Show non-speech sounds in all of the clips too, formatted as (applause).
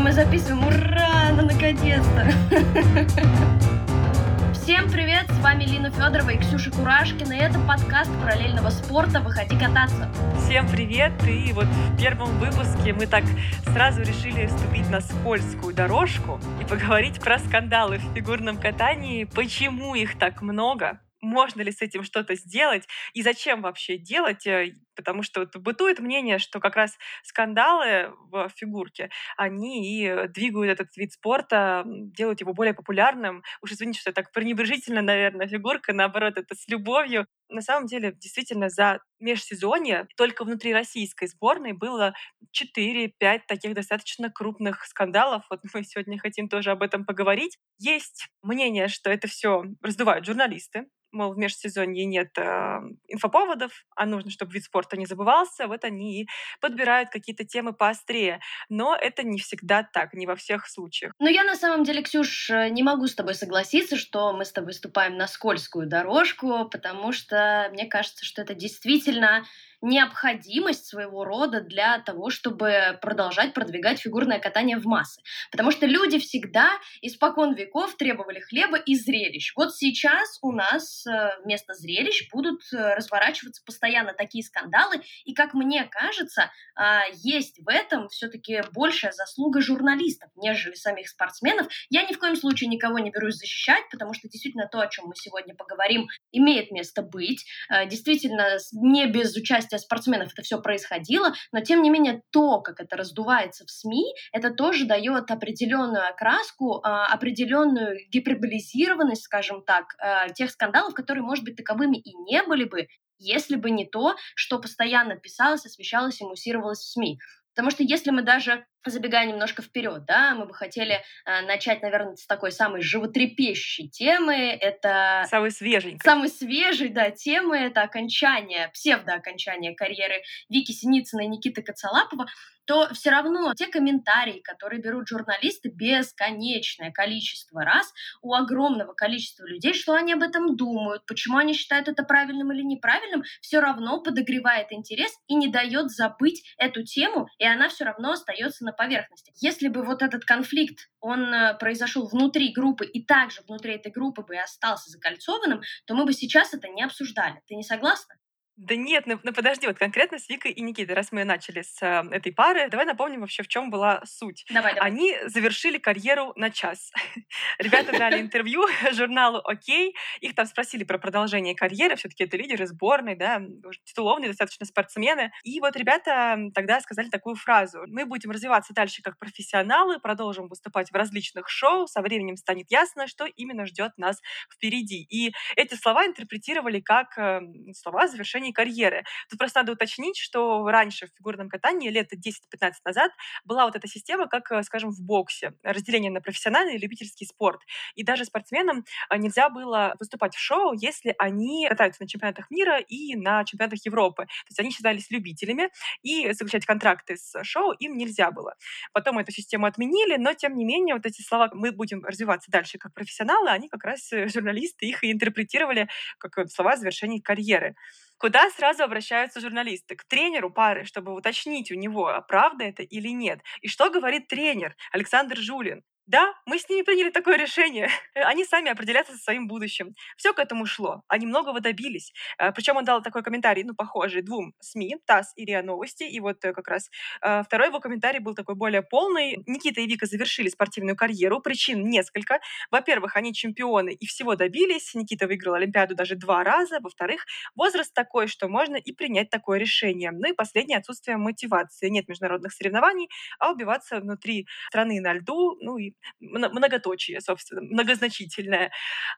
мы записываем. Ура! Ну, наконец-то! Всем привет! С вами Лина Федорова и Ксюша Курашкина. И это подкаст параллельного спорта «Выходи кататься». Всем привет! И вот в первом выпуске мы так сразу решили вступить на скользкую дорожку и поговорить про скандалы в фигурном катании, почему их так много, можно ли с этим что-то сделать и зачем вообще делать, э, потому что вот бытует мнение, что как раз скандалы в фигурке, они и двигают этот вид спорта, делают его более популярным. Уж извините, что я так пренебрежительно, наверное, фигурка, наоборот, это с любовью. На самом деле, действительно, за межсезонье только внутри российской сборной было 4-5 таких достаточно крупных скандалов. Вот мы сегодня хотим тоже об этом поговорить. Есть мнение, что это все раздувают журналисты, мол, в межсезонье нет э, инфоповодов, а нужно, чтобы вид спорта не забывался, вот они и подбирают какие-то темы поострее. Но это не всегда так, не во всех случаях. Но я на самом деле, Ксюш, э, не могу с тобой согласиться, что мы с тобой ступаем на скользкую дорожку, потому что мне кажется, что это действительно необходимость своего рода для того, чтобы продолжать продвигать фигурное катание в массы. Потому что люди всегда испокон веков требовали хлеба и зрелищ. Вот сейчас у нас э, вместо зрелищ будут э, разворачиваться постоянно такие скандалы, и, как мне кажется, а, есть в этом все-таки большая заслуга журналистов, нежели самих спортсменов. Я ни в коем случае никого не берусь защищать, потому что действительно то, о чем мы сегодня поговорим, имеет место быть. Э, действительно, не без участия участия спортсменов это все происходило, но тем не менее то, как это раздувается в СМИ, это тоже дает определенную окраску, а, определенную гиперболизированность, скажем так, а, тех скандалов, которые, может быть, таковыми и не были бы, если бы не то, что постоянно писалось, освещалось и муссировалось в СМИ. Потому что если мы даже забегая немножко вперед, да, мы бы хотели э, начать, наверное, с такой самой животрепещущей темы. Это самый свежий, самый свежий, да, темы. Это окончание, псевдоокончание карьеры Вики Синицына и Никиты Коцалапова то все равно те комментарии, которые берут журналисты, бесконечное количество раз у огромного количества людей, что они об этом думают, почему они считают это правильным или неправильным, все равно подогревает интерес и не дает забыть эту тему, и она все равно остается на поверхности. Если бы вот этот конфликт, он э, произошел внутри группы и также внутри этой группы бы и остался закольцованным, то мы бы сейчас это не обсуждали. Ты не согласна? Да нет, ну, ну подожди, вот конкретно с Викой и Никитой, раз мы начали с э, этой пары, давай напомним вообще, в чем была суть. Давай, давай. Они завершили карьеру на час. (laughs) Ребята дали (laughs) интервью (laughs) журналу «Окей», их там спросили про продолжение карьеры, все-таки это лидеры сборной, да, титулованные достаточно спортсмены. И вот ребята тогда сказали такую фразу. Мы будем развиваться дальше как профессионалы, продолжим выступать в различных шоу, со временем станет ясно, что именно ждет нас впереди. И эти слова интерпретировали как э, слова завершения завершении карьеры. Тут просто надо уточнить, что раньше в фигурном катании лет 10-15 назад была вот эта система, как, э, скажем, в боксе, разделение на профессиональный и любительский спорт. И даже спортсменам э, нельзя было выступать в шоу, если они катаются на чемпионатах мира и на чемпионатах Европы. То есть они считались любителями, и заключать контракты с шоу им нельзя было. Потом эту систему отменили, но тем не менее вот эти слова «мы будем развиваться дальше как профессионалы», они как раз э, журналисты их и интерпретировали как слова завершения карьеры. Куда сразу обращаются журналисты? К тренеру пары, чтобы уточнить у него, а правда это или нет. И что говорит тренер Александр Жулин? Да, мы с ними приняли такое решение. (laughs) Они сами определятся со своим будущим. Все к этому шло. Они многого добились. Э, Причем он дал такой комментарий, ну, похожий двум СМИ, ТАСС и РИА Новости. И вот э, как раз э, второй его комментарий был такой более полный. Никита и Вика завершили спортивную карьеру. Причин несколько. Во-первых, они чемпионы и всего добились. Никита выиграл Олимпиаду даже два раза. Во-вторых, возраст такой, что можно и принять такое решение. Ну и последнее отсутствие мотивации. Нет международных соревнований, а убиваться внутри страны на льду, ну и многоточие, собственно, многозначительное.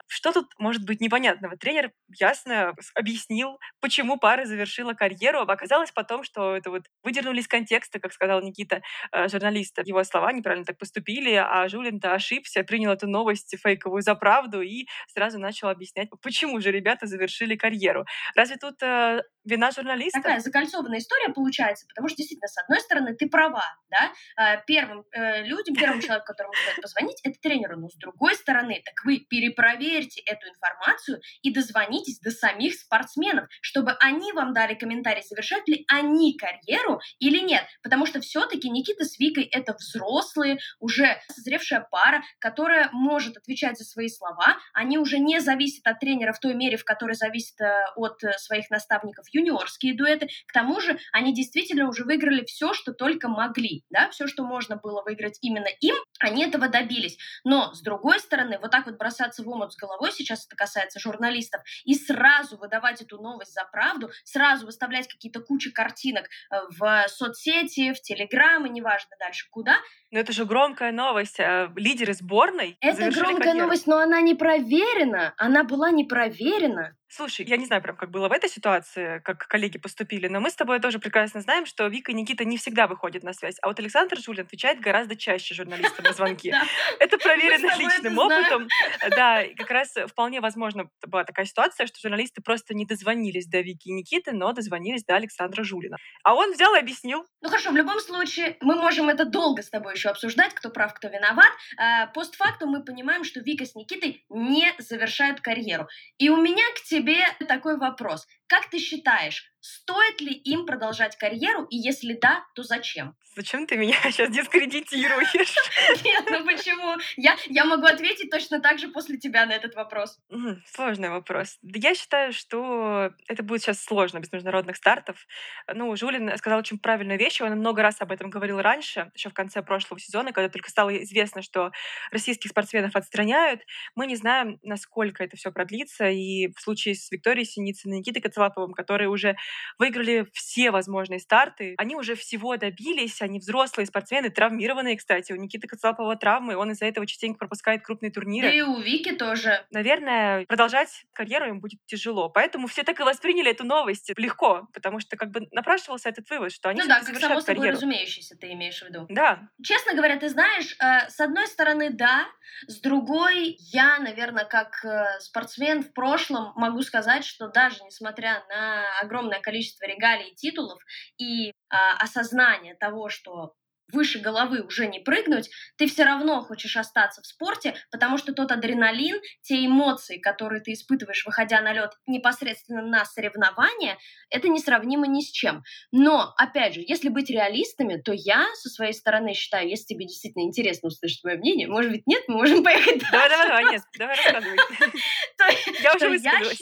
Что тут может быть непонятного? Тренер ясно объяснил, почему пара завершила карьеру. Оказалось потом, что это вот выдернули из контекста, как сказал Никита, э, журналиста. Его слова неправильно так поступили, а Жулин-то ошибся, принял эту новость фейковую за правду и сразу начал объяснять, почему же ребята завершили карьеру. Разве тут э, вина журналиста. Такая закольцованная история получается, потому что действительно, с одной стороны, ты права, да, а, первым э, людям, первым (laughs) человеком, которому стоит позвонить, это тренеру, но с другой стороны, так вы перепроверьте эту информацию и дозвонитесь до самих спортсменов, чтобы они вам дали комментарий, завершают ли они карьеру или нет, потому что все-таки Никита с Викой это взрослые, уже созревшая пара, которая может отвечать за свои слова, они уже не зависят от тренера в той мере, в которой зависят э, от э, своих наставников юниорские дуэты. К тому же они действительно уже выиграли все, что только могли, да, все, что можно было выиграть именно им, они этого добились. Но, с другой стороны, вот так вот бросаться в омут с головой, сейчас это касается журналистов, и сразу выдавать эту новость за правду, сразу выставлять какие-то кучи картинок э, в соцсети, в Телеграм, и неважно дальше куда. Но это же громкая новость. Э, лидеры сборной Это громкая карьеру. новость, но она не проверена. Она была не проверена. Слушай, я не знаю прям, как было в этой ситуации, как коллеги поступили, но мы с тобой тоже прекрасно знаем, что Вика и Никита не всегда выходят на связь, а вот Александр Жулин отвечает гораздо чаще журналистам на звонки. (laughs) Это проверено личным опытом. Да, как раз вполне возможно была такая ситуация, что журналисты просто не дозвонились до Вики и Никиты, но дозвонились до Александра Жулина. А он взял и объяснил. Ну хорошо, в любом случае, мы можем это долго с тобой еще обсуждать, кто прав, кто виноват. А, постфактум мы понимаем, что Вика с Никитой не завершают карьеру. И у меня к тебе такой вопрос. Как ты считаешь, стоит ли им продолжать карьеру, и если да, то зачем? Зачем ты меня (laughs) сейчас дискредитируешь? (laughs) Нет, ну почему? Я, я могу ответить точно так же после тебя на этот вопрос. Сложный вопрос. Я считаю, что это будет сейчас сложно без международных стартов. Ну, Жулин сказал очень правильную вещь, он много раз об этом говорил раньше, еще в конце прошлого сезона, когда только стало известно, что российских спортсменов отстраняют. Мы не знаем, насколько это все продлится, и в случае с Викторией Синицыной и Никитой Коцелаповым, которые уже выиграли все возможные старты, они уже всего добились, они взрослые спортсмены, травмированные, кстати. У Никиты Коцелапова травмы, он из-за этого частенько пропускает крупные турниры. Да и у Вики тоже. Наверное, продолжать карьеру им будет тяжело. Поэтому все так и восприняли эту новость легко, потому что как бы напрашивался этот вывод, что они Ну да, как само собой карьеру. разумеющийся ты имеешь в виду. Да. Честно говоря, ты знаешь, э, с одной стороны, да, с другой, я, наверное, как э, спортсмен в прошлом могу сказать, что даже несмотря на огромное количество регалий и титулов и а, осознание того, что выше головы уже не прыгнуть, ты все равно хочешь остаться в спорте, потому что тот адреналин, те эмоции, которые ты испытываешь, выходя на лед непосредственно на соревнования, это несравнимо ни с чем. Но, опять же, если быть реалистами, то я со своей стороны считаю, если тебе действительно интересно услышать мое мнение, может быть, нет, мы можем поехать дальше. Давай, давай, давай, нет, давай рассказывай. (laughs) Я уже высказалась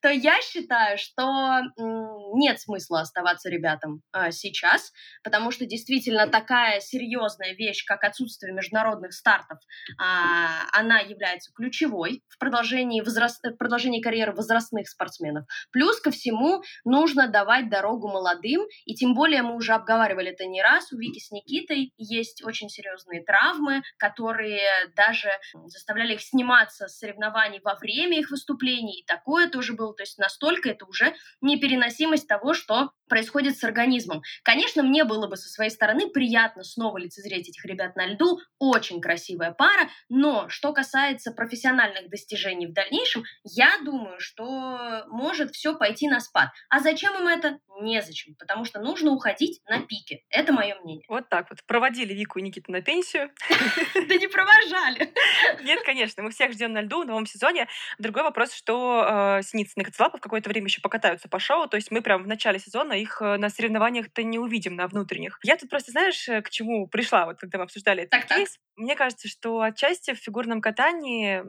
то я считаю, что нет смысла оставаться ребятам а, сейчас, потому что действительно такая серьезная вещь, как отсутствие международных стартов, а, она является ключевой в продолжении, возраст... в продолжении карьеры возрастных спортсменов. Плюс ко всему нужно давать дорогу молодым, и тем более мы уже обговаривали это не раз, у Вики с Никитой есть очень серьезные травмы, которые даже заставляли их сниматься с соревнований во время их выступлений, и такое тоже было, то есть настолько это уже непереносимость того, что происходит с организмом. Конечно, мне было бы со своей стороны приятно снова лицезреть этих ребят на льду, очень красивая пара, но что касается профессиональных достижений в дальнейшем, я думаю, что может все пойти на спад. А зачем им это? Незачем, потому что нужно уходить на пике. Это мое мнение. Вот так вот. Проводили Вику и Никиту на пенсию. (laughs) Да не провожали. (laughs) Нет, конечно, мы всех ждем на льду в новом сезоне. Другой вопрос, что э, Синицын и Коцелапов какое-то время еще покатаются по шоу, то есть мы прям в начале сезона их э, на соревнованиях-то не увидим, на внутренних. Я тут просто, знаешь, э, к чему пришла, вот когда мы обсуждали этот кейс? Мне кажется, что отчасти в фигурном катании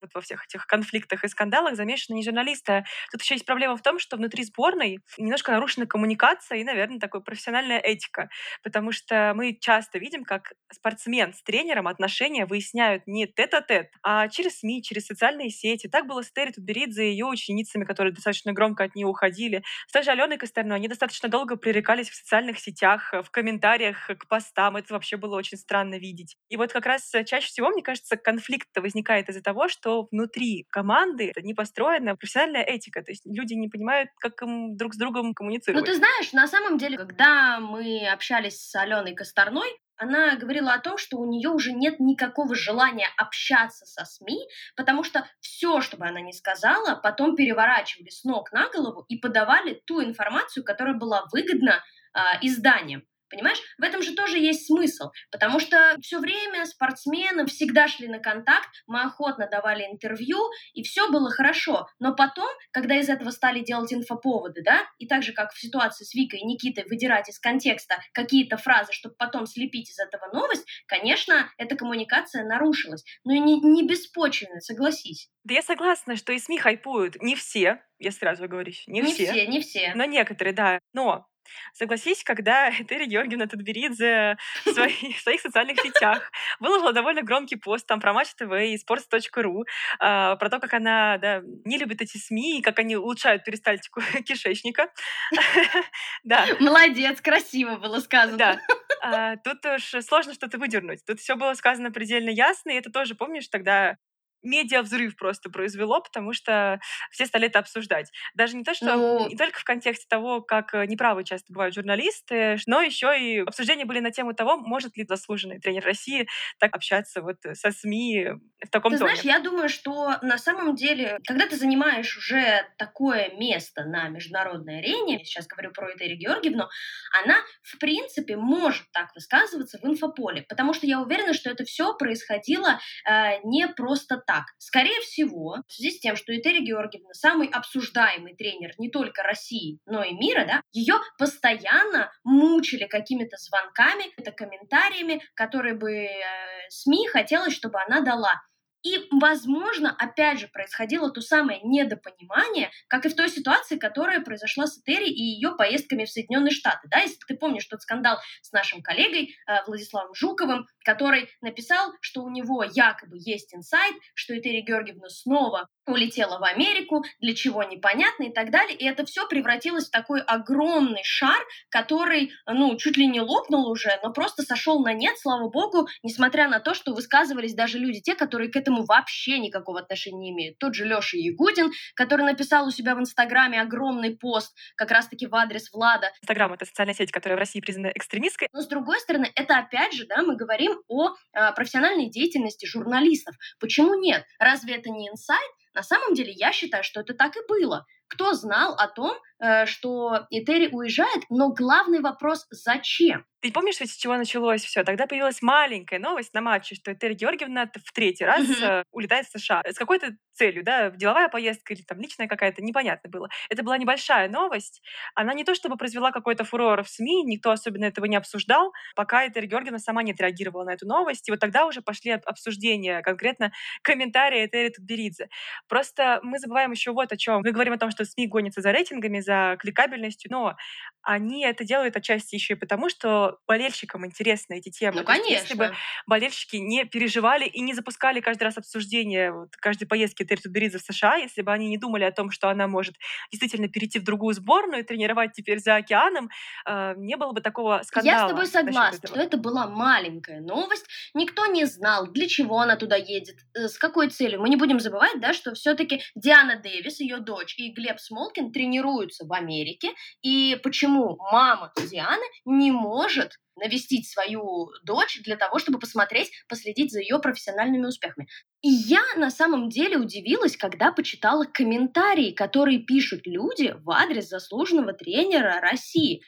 вот во всех этих конфликтах и скандалах замешаны не журналисты. Тут еще есть проблема в том, что внутри сборной немножко нарушена коммуникация и, наверное, такая профессиональная этика. Потому что мы часто видим, как спортсмен с тренером отношения выясняют не тет-а-тет, а через СМИ, через социальные сети. Так было с Терри Тутберидзе и ее ученицами, которые достаточно громко от нее уходили. С той же Аленой Костерной они достаточно долго пререкались в социальных сетях, в комментариях к постам. Это вообще было очень странно видеть. И вот как раз чаще всего, мне кажется, конфликт возникает из-за того, что что внутри команды не построена профессиональная этика. То есть люди не понимают, как им друг с другом коммуницировать. Ну, ты знаешь, на самом деле, когда мы общались с Аленой Косторной, она говорила о том, что у нее уже нет никакого желания общаться со СМИ, потому что все, что бы она ни сказала, потом переворачивали с ног на голову и подавали ту информацию, которая была выгодна а, изданиям. Понимаешь, в этом же тоже есть смысл, потому что все время спортсмены всегда шли на контакт, мы охотно давали интервью, и все было хорошо. Но потом, когда из этого стали делать инфоповоды, да, и так же, как в ситуации с Викой и Никитой, выдирать из контекста какие-то фразы, чтобы потом слепить из этого новость, конечно, эта коммуникация нарушилась. Но и не, не беспочвенно, согласись. Да я согласна, что и СМИ хайпуют. Не все, я сразу говорю, не, Не все. все, не все. Но некоторые, да. Но Согласись, когда (laughs) Этери Георгиевна Тутберидзе в своих, (laughs) в своих социальных сетях выложила довольно громкий пост там про Матч ТВ и sports.ru, а, про то, как она да, не любит эти СМИ, и как они улучшают перистальтику (laughs) кишечника. Да. Молодец, красиво было сказано. Да. А, тут уж сложно что-то выдернуть. Тут все было сказано предельно ясно, и это тоже, помнишь, тогда медиа взрыв просто произвело, потому что все стали это обсуждать. Даже не то, что Ну, не только в контексте того, как э, неправы часто бывают журналисты, но еще и обсуждения были на тему того, может ли заслуженный тренер России так общаться вот со СМИ в таком Ты тоне. знаешь, я думаю, что на самом деле, когда ты занимаешь уже такое место на международной арене, я сейчас говорю про Этери Георгиевну, она, в принципе, может так высказываться в инфополе, потому что я уверена, что это все происходило э, не просто так. Скорее всего, в связи с тем, что Этери Георгиевна самый обсуждаемый тренер не только России, но и мира, да, ее постоянно мучили какими-то звонками, это комментариями, которые бы э, СМИ хотелось, чтобы она дала. И, возможно, опять же, происходило то самое недопонимание, как и в той ситуации, которая произошла с Этери и ее поездками в Соединенные Штаты. Да, если ты помнишь тот скандал с нашим коллегой э, Владиславом Жуковым, который написал, что у него якобы есть инсайт, что Этери Георгиевна снова улетела в Америку, для чего непонятно и так далее. И это все превратилось в такой огромный шар, который, ну, чуть ли не лопнул уже, но просто сошел на нет, слава богу, несмотря на то, что высказывались даже люди, те, которые к этому вообще никакого отношения не имеют. Тот же Леша Ягудин, который написал у себя в Инстаграме огромный пост как раз-таки в адрес Влада. Инстаграм — это социальная сеть, которая в России признана экстремистской. Но с другой стороны, это опять же, да, мы говорим о а, профессиональной деятельности журналистов. Почему нет? Разве это не инсайт? На самом деле, я считаю, что это так и было. Кто знал о том, что Этери уезжает, но главный вопрос – зачем? Ты помнишь, ведь с чего началось все? Тогда появилась маленькая новость на матче, что Этери Георгиевна в третий раз э, улетает в США. С какой-то целью, да, деловая поездка или там личная какая-то, непонятно было. Это была небольшая новость. Она не то чтобы произвела какой-то фурор в СМИ, никто особенно этого не обсуждал, пока Этери Георгиевна сама не отреагировала на эту новость. И вот тогда уже пошли об- обсуждения, конкретно (laughs) комментарии Этери Тутберидзе. Просто мы забываем еще вот о чем. Мы говорим о том, что СМИ гонятся за рейтингами, за кликабельностью, но они это делают отчасти еще и потому, что болельщикам интересны эти темы. Ну, То есть если бы конечно. болельщики не переживали и не запускали каждый раз обсуждение вот, каждой поездки Терри Тутберидзе в США, если бы они не думали о том, что она может действительно перейти в другую сборную и тренировать теперь за океаном, э, не было бы такого скандала. Я с тобой за согласна, что это была маленькая новость. Никто не знал, для чего она туда едет, э, с какой целью. Мы не будем забывать, да, что все-таки Диана Дэвис, ее дочь, и Глеб Смолкин тренируются в Америке. И почему мама Дианы не может навестить свою дочь для того, чтобы посмотреть, последить за ее профессиональными успехами. И я на самом деле удивилась, когда почитала комментарии, которые пишут люди в адрес заслуженного тренера России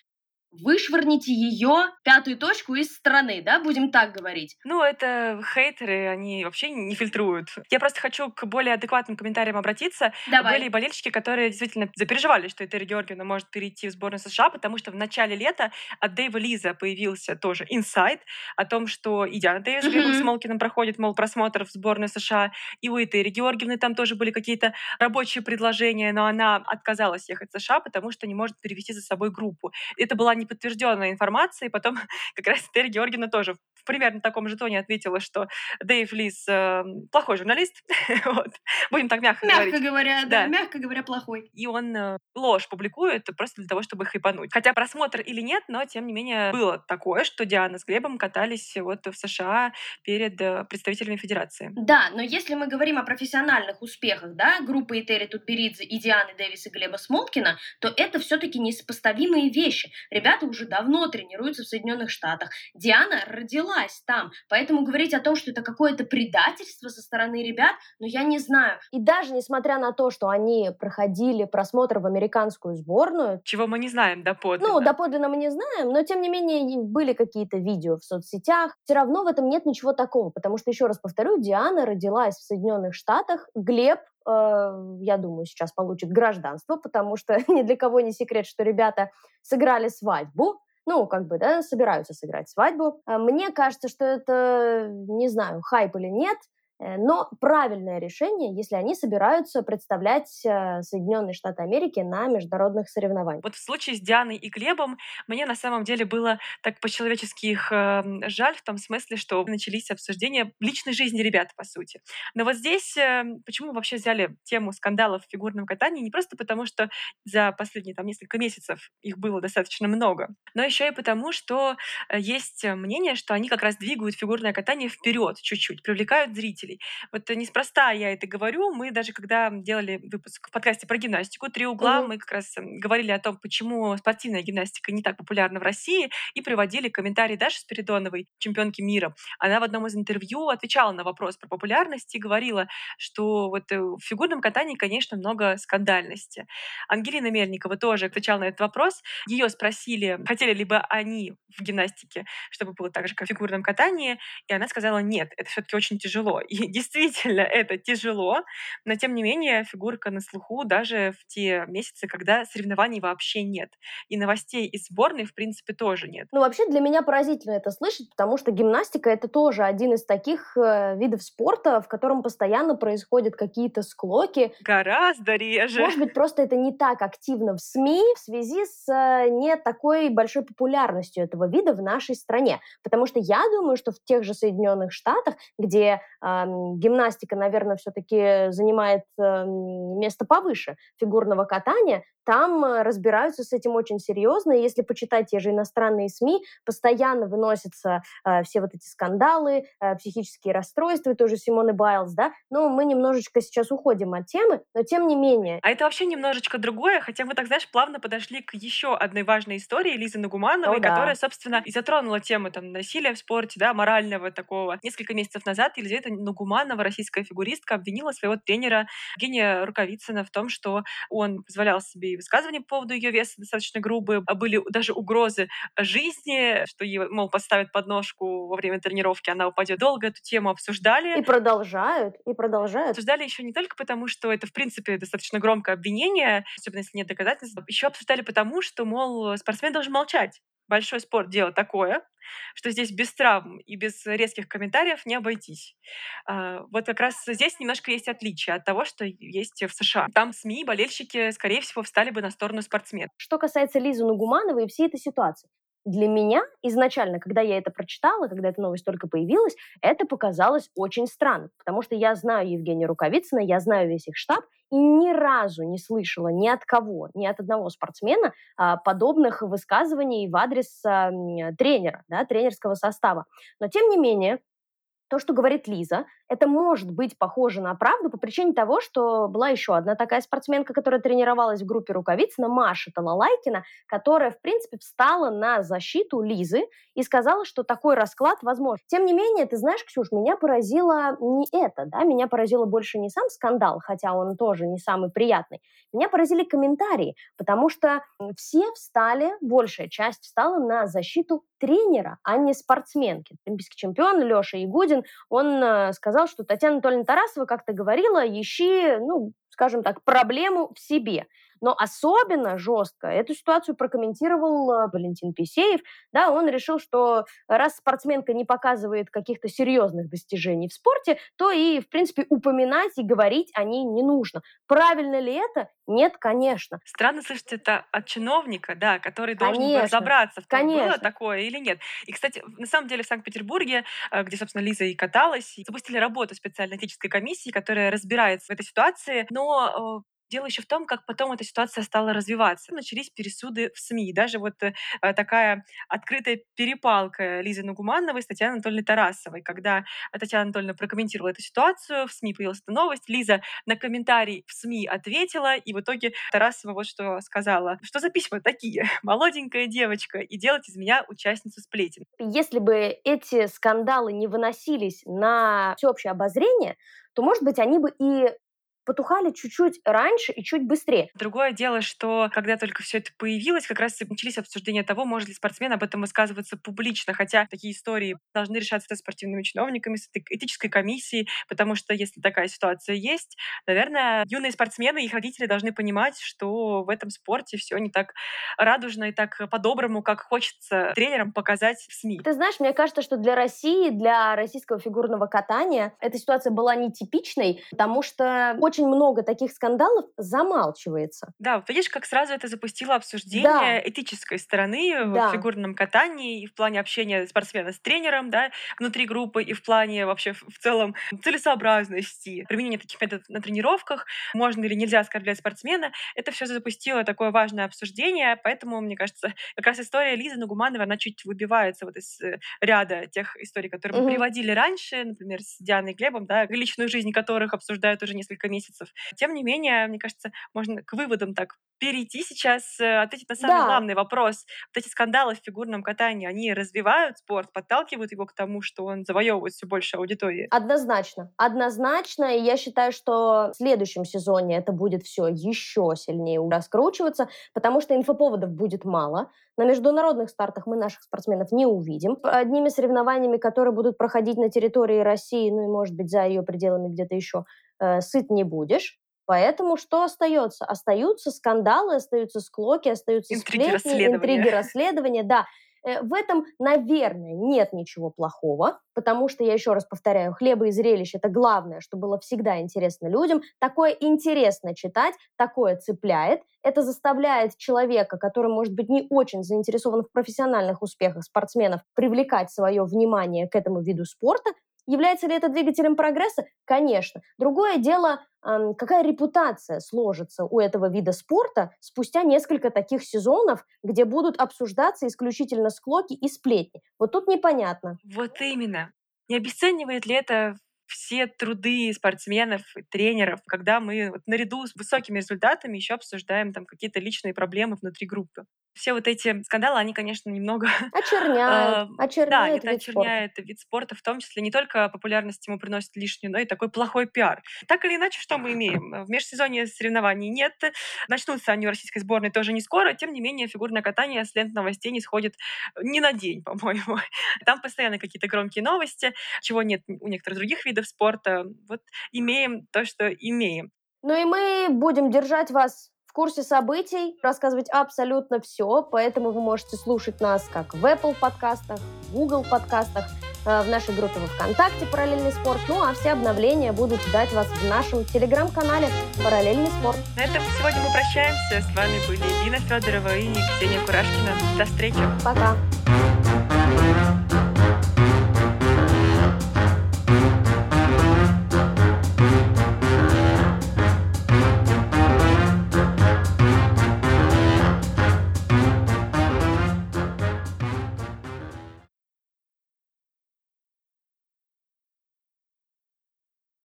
вышвырните ее пятую точку из страны, да, будем так говорить. Ну, это хейтеры, они вообще не фильтруют. Я просто хочу к более адекватным комментариям обратиться. Давай. Были болельщики, которые действительно запереживали, что Этери Георгиевна может перейти в сборную США, потому что в начале лета от Дэйва Лиза появился тоже инсайт о том, что и Диана Дэвис с Глебом Мгм. Смолкиным проходит, мол, просмотр в сборной США, и у Этери Георгиевны там тоже были какие-то рабочие предложения, но она отказалась ехать в США, потому что не может перевести за собой группу. Это была неподтвержденная информация, и потом (laughs) как раз Этери Георгиевна тоже в примерно таком же тоне ответила, что Дэйв Лис э, плохой журналист. (laughs) вот. Будем так мягко, мягко говорить. говоря, да, да, мягко говоря, плохой. И он э, ложь публикует просто для того, чтобы хайпануть. Хотя просмотр или нет, но тем не менее было такое, что Диана с Глебом катались вот в США перед э, представителями Федерации. Да, но если мы говорим о профессиональных успехах, да, группы Этери Тутберидзе и Дианы Дэвис и Глеба Смолкина, то это все-таки несопоставимые вещи. Ребята уже давно тренируются в Соединенных Штатах. Диана родилась там, поэтому говорить о том, что это какое-то предательство со стороны ребят, ну я не знаю. И даже несмотря на то, что они проходили просмотр в американскую сборную... Чего мы не знаем доподлинно. Ну, доподлинно мы не знаем, но тем не менее были какие-то видео в соцсетях. Все равно в этом нет ничего такого, потому что, еще раз повторю, Диана родилась в Соединенных Штатах, Глеб я думаю, сейчас получит гражданство, потому что (laughs) ни для кого не секрет, что ребята сыграли свадьбу, ну, как бы, да, собираются сыграть свадьбу. А мне кажется, что это, не знаю, хайп или нет, Э, но правильное решение, если они собираются представлять э, Соединенные Штаты Америки на международных соревнованиях. Вот в случае с Дианой и Глебом мне на самом деле было так по-человечески их э, жаль в том смысле, что начались обсуждения личной жизни ребят, по сути. Но вот здесь э, почему вообще взяли тему скандалов в фигурном катании? Не просто потому, что за последние там несколько месяцев их было достаточно много, но еще и потому, что э, есть мнение, что они как раз двигают фигурное катание вперед чуть-чуть, привлекают зрителей зрителей. Вот неспроста я это говорю. Мы даже когда делали выпуск в подкасте про гимнастику «Три угла», угу. мы как раз говорили о том, почему спортивная гимнастика не так популярна в России, и приводили комментарий Даши Спиридоновой, чемпионки мира. Она в одном из интервью отвечала на вопрос про популярность и говорила, что вот э, в фигурном катании, конечно, много скандальности. Ангелина Мельникова тоже отвечала на этот вопрос. Ее спросили, хотели ли бы они в гимнастике, чтобы было так же, как в фигурном катании, и она сказала, нет, это все-таки очень тяжело. И действительно это тяжело, но тем не менее фигурка на слуху даже в те месяцы, когда соревнований вообще нет. И новостей из сборной, в принципе, тоже нет. Ну, вообще для меня поразительно это слышать, потому что гимнастика — это тоже один из таких э, видов спорта, в котором постоянно происходят какие-то склоки. Гораздо реже. Может быть, просто это не так активно в СМИ в связи с э, не такой большой популярностью этого вида в нашей стране. Потому что я думаю, что в тех же Соединенных Штатах, где э, гимнастика, наверное, все-таки занимает эм, место повыше фигурного катания, там э, разбираются с этим очень серьезно. И если почитать те же иностранные СМИ, постоянно выносятся э, все вот эти скандалы, э, психические расстройства, тоже Симоны Байлз, да. Но мы немножечко сейчас уходим от темы, но тем не менее. А это вообще немножечко другое, хотя мы так, знаешь, плавно подошли к еще одной важной истории Лизы Нагумановой, О, да. которая, собственно, и затронула тему там насилия в спорте, да, морального такого. Несколько месяцев назад Елизавета Нагуманова, российская фигуристка, обвинила своего тренера Евгения Рукавицына в том, что он позволял себе и высказывания по поводу ее веса достаточно грубые, а были даже угрозы жизни, что ей, мол, поставят подножку во время тренировки, она упадет. Долго эту тему обсуждали. И продолжают, и продолжают. Обсуждали еще не только потому, что это, в принципе, достаточно громкое обвинение, особенно если нет доказательств, еще обсуждали потому, что, мол, спортсмен должен молчать большой спорт дело такое, что здесь без травм и без резких комментариев не обойтись. А, вот как раз здесь немножко есть отличие от того, что есть в США. Там СМИ, болельщики, скорее всего, встали бы на сторону спортсменов. Что касается Лизы Нугумановой и всей этой ситуации, для меня изначально, когда я это прочитала, когда эта новость только появилась, это показалось очень странно, потому что я знаю Евгения Рукавицына, я знаю весь их штаб, и ни разу не слышала ни от кого, ни от одного спортсмена а, подобных высказываний в адрес а, тренера, да, тренерского состава. Но тем не менее, то, что говорит Лиза, это может быть похоже на правду по причине того, что была еще одна такая спортсменка, которая тренировалась в группе Рукавицына, Маша Талалайкина, которая, в принципе, встала на защиту Лизы и сказала, что такой расклад возможен. Тем не менее, ты знаешь, Ксюш, меня поразило не это, да, меня поразило больше не сам скандал, хотя он тоже не самый приятный, меня поразили комментарии, потому что все встали, большая часть встала на защиту тренера, а не спортсменки. Олимпийский чемпион Леша Ягудин, он э, сказал, что Татьяна Анатольевна Тарасова как-то говорила, ищи, ну, скажем так, проблему в себе. Но особенно жестко эту ситуацию прокомментировал э, Валентин Писеев. Да, он решил, что раз спортсменка не показывает каких-то серьезных достижений в спорте, то и, в принципе, упоминать и говорить о ней не нужно. Правильно ли это? Нет, конечно. Странно слышать это от чиновника, да, который должен конечно, разобраться, в том, конечно. было такое или нет. И, кстати, на самом деле в Санкт-Петербурге, э, где, собственно, Лиза и каталась, запустили работу специальной этической комиссии, которая разбирается в этой ситуации, но Дело еще в том, как потом эта ситуация стала развиваться. Начались пересуды в СМИ. Даже вот э, такая открытая перепалка Лизы Нугумановой с Татьяной Анатольевной Тарасовой. Когда Татьяна Анатольевна прокомментировала эту ситуацию, в СМИ появилась эта новость, Лиза на комментарий в СМИ ответила, и в итоге Тарасова вот что сказала. Что за письма такие? (laughs) Молоденькая девочка, и делать из меня участницу сплетен. Если бы эти скандалы не выносились на всеобщее обозрение, то, может быть, они бы и потухали чуть-чуть раньше и чуть быстрее. Другое дело, что когда только все это появилось, как раз и начались обсуждения того, может ли спортсмен об этом высказываться публично, хотя такие истории должны решаться со спортивными чиновниками, с этической комиссией, потому что если такая ситуация есть, наверное, юные спортсмены и их родители должны понимать, что в этом спорте все не так радужно и так по-доброму, как хочется тренерам показать в СМИ. Ты знаешь, мне кажется, что для России, для российского фигурного катания эта ситуация была нетипичной, потому что очень много таких скандалов замалчивается. Да, вот видишь, как сразу это запустило обсуждение да. этической стороны да. в фигурном катании и в плане общения спортсмена с тренером, да, внутри группы и в плане вообще в целом целесообразности применения таких методов на тренировках, можно или нельзя оскорблять спортсмена. Это все запустило такое важное обсуждение, поэтому, мне кажется, как раз история Лизы Нугумановой, она чуть выбивается вот из э, ряда тех историй, которые мы угу. приводили раньше, например, с Дианой Глебом, да, личную жизнь которых обсуждают уже несколько месяцев месяцев. Тем не менее, мне кажется, можно к выводам так перейти сейчас, э, ответить на самый да. главный вопрос. Вот эти скандалы в фигурном катании, они развивают спорт, подталкивают его к тому, что он завоевывает все больше аудитории? Однозначно. Однозначно. И я считаю, что в следующем сезоне это будет все еще сильнее раскручиваться, потому что инфоповодов будет мало. На международных стартах мы наших спортсменов не увидим. Одними соревнованиями, которые будут проходить на территории России, ну и, может быть, за ее пределами где-то еще, э, сыт не будешь. Поэтому что остается? Остаются скандалы, остаются склоки, остаются интриги сплетни, расследования. интриги (laughs) расследования. Да, э, в этом, наверное, нет ничего плохого, потому что, я еще раз повторяю, хлеба и зрелищ – это главное, что было всегда интересно людям. Такое интересно читать, такое цепляет. Это заставляет человека, который, может быть, не очень заинтересован в профессиональных успехах спортсменов, привлекать свое внимание к этому виду спорта. Является ли это двигателем прогресса? Конечно. Другое дело, какая репутация сложится у этого вида спорта спустя несколько таких сезонов, где будут обсуждаться исключительно склоки и сплетни. Вот тут непонятно. Вот именно. Не обесценивает ли это все труды спортсменов и тренеров, когда мы вот наряду с высокими результатами еще обсуждаем там какие-то личные проблемы внутри группы все вот эти скандалы, они, конечно, немного... (laughs) Очерняют, очерняют Да, это очерняет вид спорта, в том числе не только популярность ему приносит лишнюю, но и такой плохой пиар. Так или иначе, что мы имеем? В межсезонье соревнований нет, начнутся они в российской сборной тоже не скоро, тем не менее фигурное катание с лент новостей не сходит ни на день, (laughs) по-моему. Там постоянно какие-то громкие новости, чего нет у некоторых других видов спорта. Вот имеем то, что имеем. Ну и мы будем держать вас в курсе событий, рассказывать абсолютно все, поэтому вы можете слушать нас как в Apple подкастах, в Google подкастах, э, в нашей группе во ВКонтакте «Параллельный спорт». Ну, а все обновления будут ждать вас в нашем телеграм-канале «Параллельный спорт». На этом сегодня мы прощаемся. С вами были Дина Федорова и Ксения Курашкина. До встречи. Пока.